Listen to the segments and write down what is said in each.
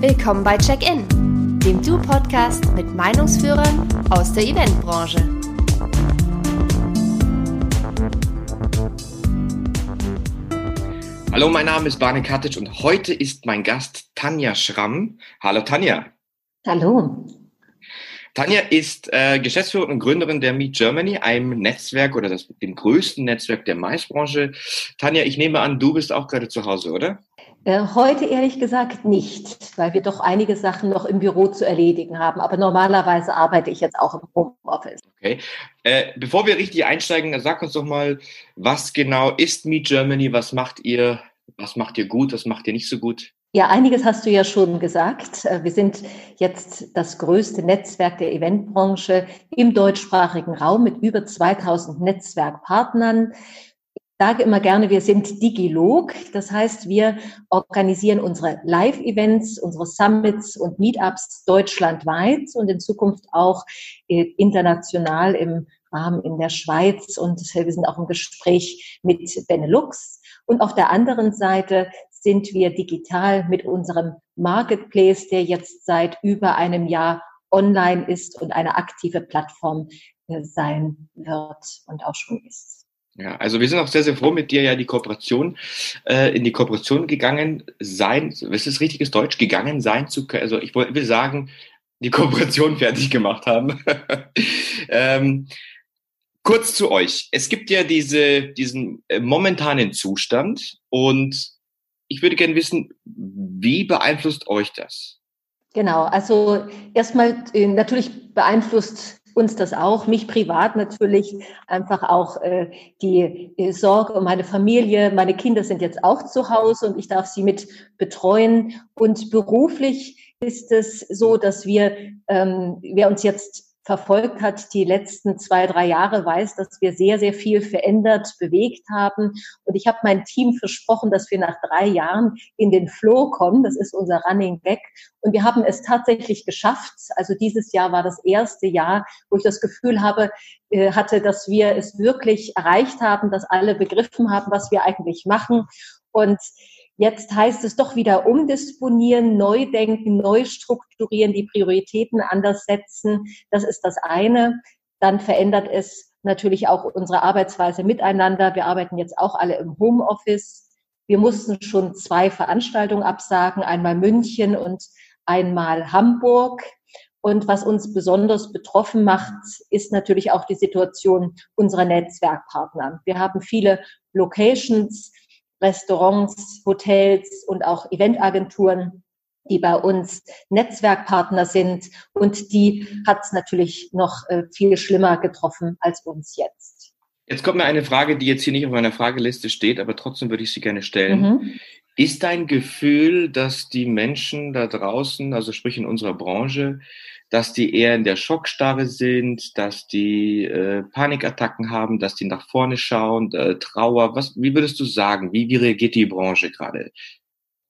Willkommen bei Check-In, dem Du-Podcast mit Meinungsführern aus der Eventbranche. Hallo, mein Name ist Barney Katic und heute ist mein Gast Tanja Schramm. Hallo Tanja. Hallo. Tanja ist äh, Geschäftsführerin und Gründerin der Meet Germany, einem Netzwerk oder das, dem größten Netzwerk der Maisbranche. Tanja, ich nehme an, du bist auch gerade zu Hause, oder? Äh, heute ehrlich gesagt nicht, weil wir doch einige Sachen noch im Büro zu erledigen haben. Aber normalerweise arbeite ich jetzt auch im Homeoffice. Okay. Äh, bevor wir richtig einsteigen, sag uns doch mal, was genau ist Meet Germany? Was macht ihr? Was macht ihr gut? Was macht ihr nicht so gut? Ja, einiges hast du ja schon gesagt. Äh, wir sind jetzt das größte Netzwerk der Eventbranche im deutschsprachigen Raum mit über 2000 Netzwerkpartnern. Sage immer gerne, wir sind Digilog. Das heißt, wir organisieren unsere Live-Events, unsere Summits und Meetups deutschlandweit und in Zukunft auch äh, international im Rahmen in der Schweiz. Und wir sind auch im Gespräch mit Benelux. Und auf der anderen Seite sind wir digital mit unserem Marketplace, der jetzt seit über einem Jahr online ist und eine aktive Plattform äh, sein wird und auch schon ist. Ja, also wir sind auch sehr, sehr froh, mit dir ja die Kooperation, äh, in die Kooperation gegangen sein, was ist richtiges Deutsch, gegangen sein zu können. Also ich will sagen, die Kooperation fertig gemacht haben. ähm, kurz zu euch. Es gibt ja diese, diesen äh, momentanen Zustand und ich würde gerne wissen, wie beeinflusst euch das? Genau, also erstmal äh, natürlich beeinflusst uns das auch, mich privat natürlich, einfach auch äh, die äh, Sorge um meine Familie. Meine Kinder sind jetzt auch zu Hause und ich darf sie mit betreuen. Und beruflich ist es so, dass wir, ähm, wir uns jetzt verfolgt hat die letzten zwei, drei Jahre, weiß, dass wir sehr, sehr viel verändert, bewegt haben. Und ich habe mein Team versprochen, dass wir nach drei Jahren in den Flow kommen. Das ist unser Running Back. Und wir haben es tatsächlich geschafft. Also dieses Jahr war das erste Jahr, wo ich das Gefühl habe, äh, hatte, dass wir es wirklich erreicht haben, dass alle begriffen haben, was wir eigentlich machen. Und Jetzt heißt es doch wieder umdisponieren, neu denken, neu strukturieren, die Prioritäten anders setzen. Das ist das eine. Dann verändert es natürlich auch unsere Arbeitsweise miteinander. Wir arbeiten jetzt auch alle im Homeoffice. Wir mussten schon zwei Veranstaltungen absagen, einmal München und einmal Hamburg. Und was uns besonders betroffen macht, ist natürlich auch die Situation unserer Netzwerkpartner. Wir haben viele Locations, Restaurants, Hotels und auch Eventagenturen, die bei uns Netzwerkpartner sind. Und die hat es natürlich noch äh, viel schlimmer getroffen als uns jetzt. Jetzt kommt mir eine Frage, die jetzt hier nicht auf meiner Frageliste steht, aber trotzdem würde ich sie gerne stellen. Mhm. Ist dein Gefühl, dass die Menschen da draußen, also sprich in unserer Branche, dass die eher in der Schockstarre sind, dass die äh, Panikattacken haben, dass die nach vorne schauen, äh, Trauer. Was, wie würdest du sagen? Wie, wie reagiert die Branche gerade?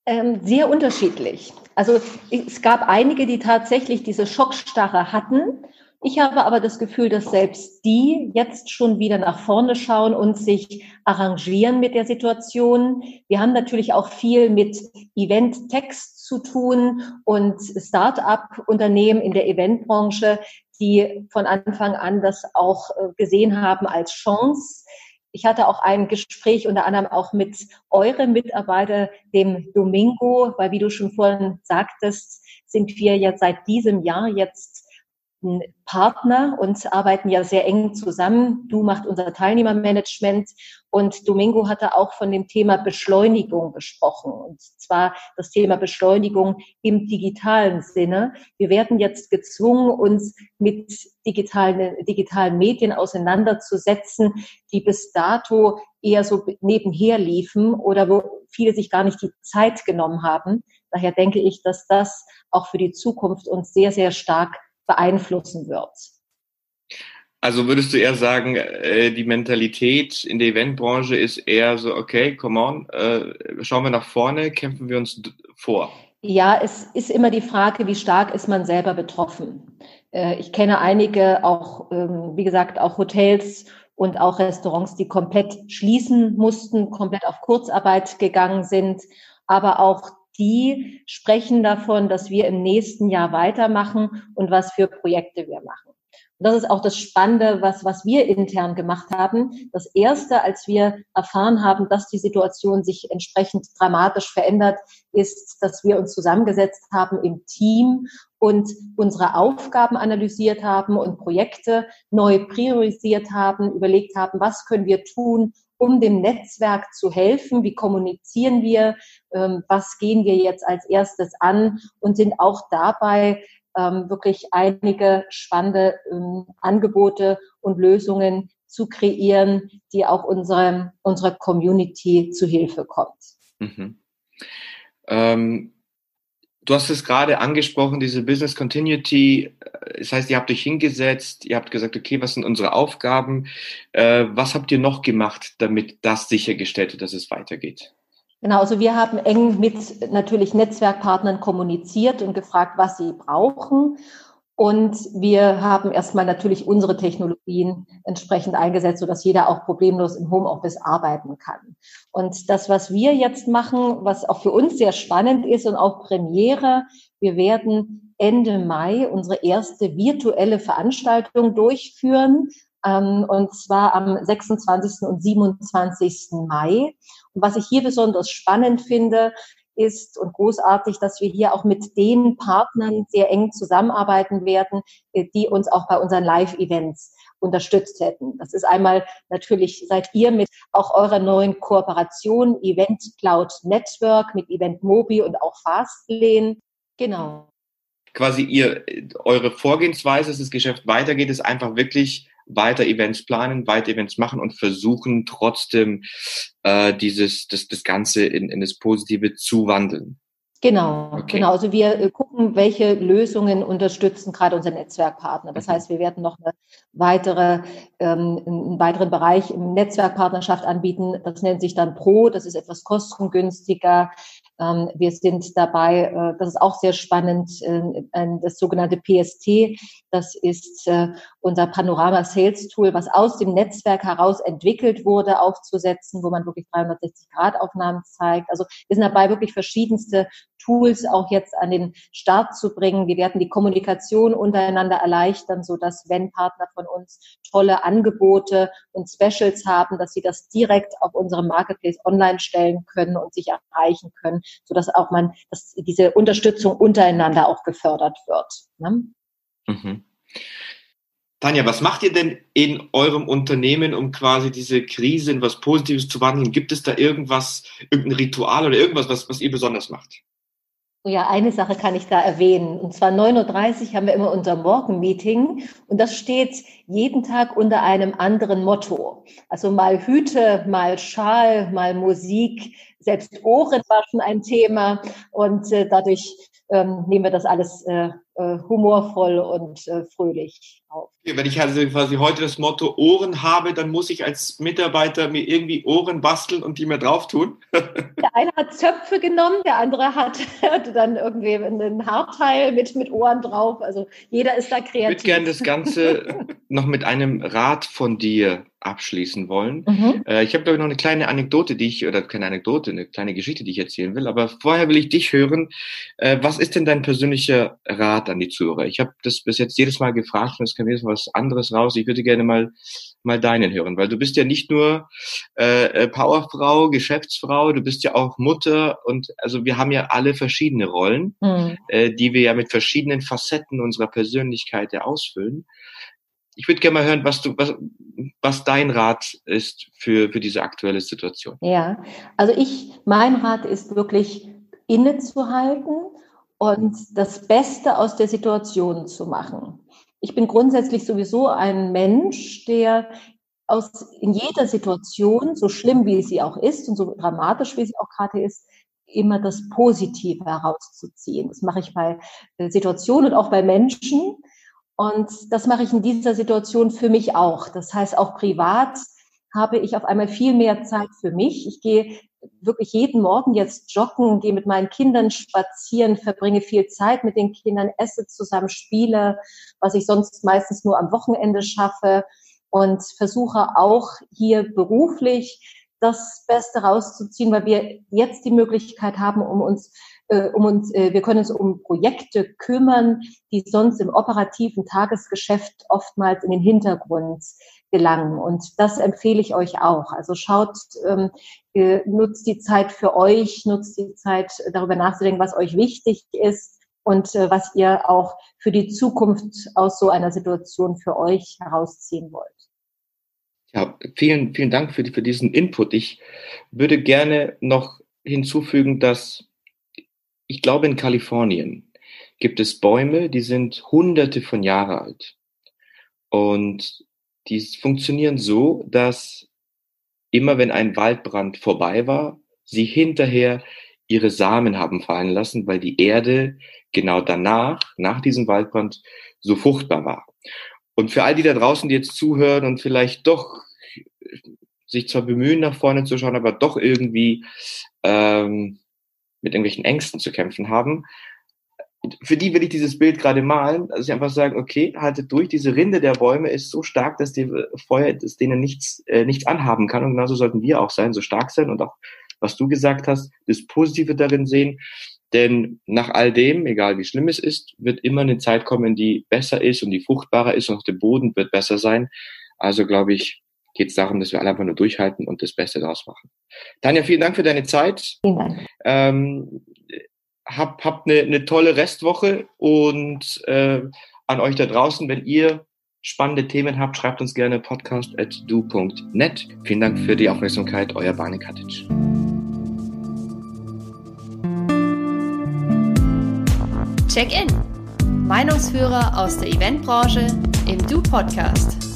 Ähm, sehr unterschiedlich. Also es gab einige, die tatsächlich diese Schockstarre hatten ich habe aber das Gefühl, dass selbst die jetzt schon wieder nach vorne schauen und sich arrangieren mit der Situation. Wir haben natürlich auch viel mit Event-Text zu tun und Start-up-Unternehmen in der Eventbranche, die von Anfang an das auch äh, gesehen haben als Chance. Ich hatte auch ein Gespräch unter anderem auch mit eurem Mitarbeiter, dem Domingo, weil wie du schon vorhin sagtest, sind wir ja seit diesem Jahr jetzt Partner und arbeiten ja sehr eng zusammen. Du machst unser Teilnehmermanagement und Domingo hatte auch von dem Thema Beschleunigung gesprochen. Und zwar das Thema Beschleunigung im digitalen Sinne. Wir werden jetzt gezwungen, uns mit digitalen, digitalen Medien auseinanderzusetzen, die bis dato eher so nebenher liefen oder wo viele sich gar nicht die Zeit genommen haben. Daher denke ich, dass das auch für die Zukunft uns sehr, sehr stark beeinflussen wird. Also würdest du eher sagen, äh, die Mentalität in der Eventbranche ist eher so, okay, come on, äh, schauen wir nach vorne, kämpfen wir uns vor? Ja, es ist immer die Frage, wie stark ist man selber betroffen. Äh, ich kenne einige, auch, ähm, wie gesagt, auch Hotels und auch Restaurants, die komplett schließen mussten, komplett auf Kurzarbeit gegangen sind, aber auch die sprechen davon, dass wir im nächsten Jahr weitermachen und was für Projekte wir machen. Und das ist auch das Spannende, was, was wir intern gemacht haben. Das erste, als wir erfahren haben, dass die Situation sich entsprechend dramatisch verändert, ist, dass wir uns zusammengesetzt haben im Team und unsere Aufgaben analysiert haben und Projekte neu priorisiert haben, überlegt haben, was können wir tun, um dem Netzwerk zu helfen, wie kommunizieren wir, ähm, was gehen wir jetzt als erstes an und sind auch dabei ähm, wirklich einige spannende ähm, Angebote und Lösungen zu kreieren, die auch unserer, unserer Community zu Hilfe kommt. Mhm. Ähm, du hast es gerade angesprochen, diese Business Continuity. Das heißt, ihr habt euch hingesetzt, ihr habt gesagt, okay, was sind unsere Aufgaben? Äh, was habt ihr noch gemacht, damit das sichergestellt wird, dass es weitergeht? Genau, also wir haben eng mit natürlich Netzwerkpartnern kommuniziert und gefragt, was sie brauchen. Und wir haben erstmal natürlich unsere Technologien entsprechend eingesetzt, sodass jeder auch problemlos im Homeoffice arbeiten kann. Und das, was wir jetzt machen, was auch für uns sehr spannend ist und auch Premiere, wir werden Ende Mai unsere erste virtuelle Veranstaltung durchführen, ähm, und zwar am 26. und 27. Mai. Und was ich hier besonders spannend finde, ist und großartig, dass wir hier auch mit den Partnern sehr eng zusammenarbeiten werden, äh, die uns auch bei unseren Live-Events unterstützt hätten. Das ist einmal natürlich seid ihr mit auch eurer neuen Kooperation Event Cloud Network mit Event Mobi und auch Fastlane. Genau. Quasi ihr, eure Vorgehensweise, dass das Geschäft weitergeht, ist einfach wirklich weiter Events planen, weiter Events machen und versuchen trotzdem äh, dieses, das, das Ganze in, in das Positive zu wandeln. Genau, okay. genau. Also wir äh, gucken, welche Lösungen unterstützen gerade unsere Netzwerkpartner. Das mhm. heißt, wir werden noch eine weitere, ähm, einen weiteren Bereich im Netzwerkpartnerschaft anbieten. Das nennt sich dann Pro. Das ist etwas kostengünstiger. Ähm, wir sind dabei, äh, das ist auch sehr spannend, äh, das sogenannte PST. Das ist äh, unser Panorama Sales Tool, was aus dem Netzwerk heraus entwickelt wurde, aufzusetzen, wo man wirklich 360 Grad Aufnahmen zeigt. Also wir sind dabei, wirklich verschiedenste Tools auch jetzt an den Start zu bringen. Wir werden die Kommunikation untereinander erleichtern, so dass wenn Partner von uns tolle Angebote und Specials haben, dass sie das direkt auf unserem Marketplace online stellen können und sich erreichen können, so dass auch man, dass diese Unterstützung untereinander auch gefördert wird. Ne? Mhm. Tanja, was macht ihr denn in eurem Unternehmen, um quasi diese Krise in was Positives zu wandeln? Gibt es da irgendwas, irgendein Ritual oder irgendwas, was, was ihr besonders macht? Ja, eine Sache kann ich da erwähnen. Und zwar 9.30 Uhr haben wir immer unser Morgenmeeting und das steht jeden Tag unter einem anderen Motto. Also mal Hüte, mal Schal, mal Musik, selbst Ohren war ein Thema und äh, dadurch ähm, nehmen wir das alles äh, äh, humorvoll und äh, fröhlich auf. Wenn ich also quasi heute das Motto Ohren habe, dann muss ich als Mitarbeiter mir irgendwie Ohren basteln und die mir drauf tun. der eine hat Zöpfe genommen, der andere hat, hat dann irgendwie ein Haarteil mit, mit Ohren drauf. Also jeder ist da kreativ. Ich würde gerne das Ganze noch mit einem Rat von dir abschließen wollen. Mhm. Äh, ich habe, glaube ich, noch eine kleine Anekdote, die ich, oder keine Anekdote, eine kleine Geschichte, die ich erzählen will. Aber vorher will ich dich hören. Äh, was ist denn dein persönlicher Rat an die Zuhörer? Ich habe das bis jetzt jedes Mal gefragt und es kam jedes Mal was anderes raus. Ich würde gerne mal mal deinen hören, weil du bist ja nicht nur äh, Powerfrau, Geschäftsfrau, du bist ja auch Mutter und also wir haben ja alle verschiedene Rollen, mhm. äh, die wir ja mit verschiedenen Facetten unserer Persönlichkeit ja ausfüllen ich würde gerne mal hören, was du, was, was dein Rat ist für, für diese aktuelle Situation. Ja, also ich, mein Rat ist wirklich innezuhalten und das Beste aus der Situation zu machen. Ich bin grundsätzlich sowieso ein Mensch, der aus, in jeder Situation, so schlimm wie sie auch ist und so dramatisch wie sie auch gerade ist, immer das Positive herauszuziehen. Das mache ich bei äh, Situationen und auch bei Menschen. Und das mache ich in dieser Situation für mich auch. Das heißt, auch privat habe ich auf einmal viel mehr Zeit für mich. Ich gehe wirklich jeden Morgen jetzt joggen, gehe mit meinen Kindern spazieren, verbringe viel Zeit mit den Kindern, esse zusammen, spiele, was ich sonst meistens nur am Wochenende schaffe und versuche auch hier beruflich das Beste rauszuziehen, weil wir jetzt die Möglichkeit haben, um uns um uns, äh, wir können uns um Projekte kümmern, die sonst im operativen Tagesgeschäft oftmals in den Hintergrund gelangen. Und das empfehle ich euch auch. Also schaut, ähm, äh, nutzt die Zeit für euch, nutzt die Zeit darüber nachzudenken, was euch wichtig ist und äh, was ihr auch für die Zukunft aus so einer Situation für euch herausziehen wollt. Ja, vielen, vielen Dank für, für diesen Input. Ich würde gerne noch hinzufügen, dass ich glaube, in Kalifornien gibt es Bäume, die sind hunderte von Jahren alt. Und die funktionieren so, dass immer wenn ein Waldbrand vorbei war, sie hinterher ihre Samen haben fallen lassen, weil die Erde genau danach, nach diesem Waldbrand, so fruchtbar war. Und für all die da draußen, die jetzt zuhören und vielleicht doch sich zwar bemühen, nach vorne zu schauen, aber doch irgendwie ähm, mit irgendwelchen Ängsten zu kämpfen haben, für die will ich dieses Bild gerade malen, dass ich einfach sagen, okay, haltet durch, diese Rinde der Bäume ist so stark, dass die Feuer dass denen nichts, äh, nichts anhaben kann. Und genauso sollten wir auch sein, so stark sein und auch, was du gesagt hast, das Positive darin sehen. Denn nach all dem, egal wie schlimm es ist, wird immer eine Zeit kommen, die besser ist und die fruchtbarer ist und auch der Boden wird besser sein. Also glaube ich, geht es darum, dass wir alle einfach nur durchhalten und das Beste daraus machen. Tanja, vielen Dank für deine Zeit. Vielen Dank. Ähm, hab, habt eine, eine tolle Restwoche und äh, an euch da draußen, wenn ihr spannende Themen habt, schreibt uns gerne podcast at do.net. Vielen Dank für die Aufmerksamkeit, euer Barney Katic. Check-in. Meinungsführer aus der Eventbranche im Du-Podcast.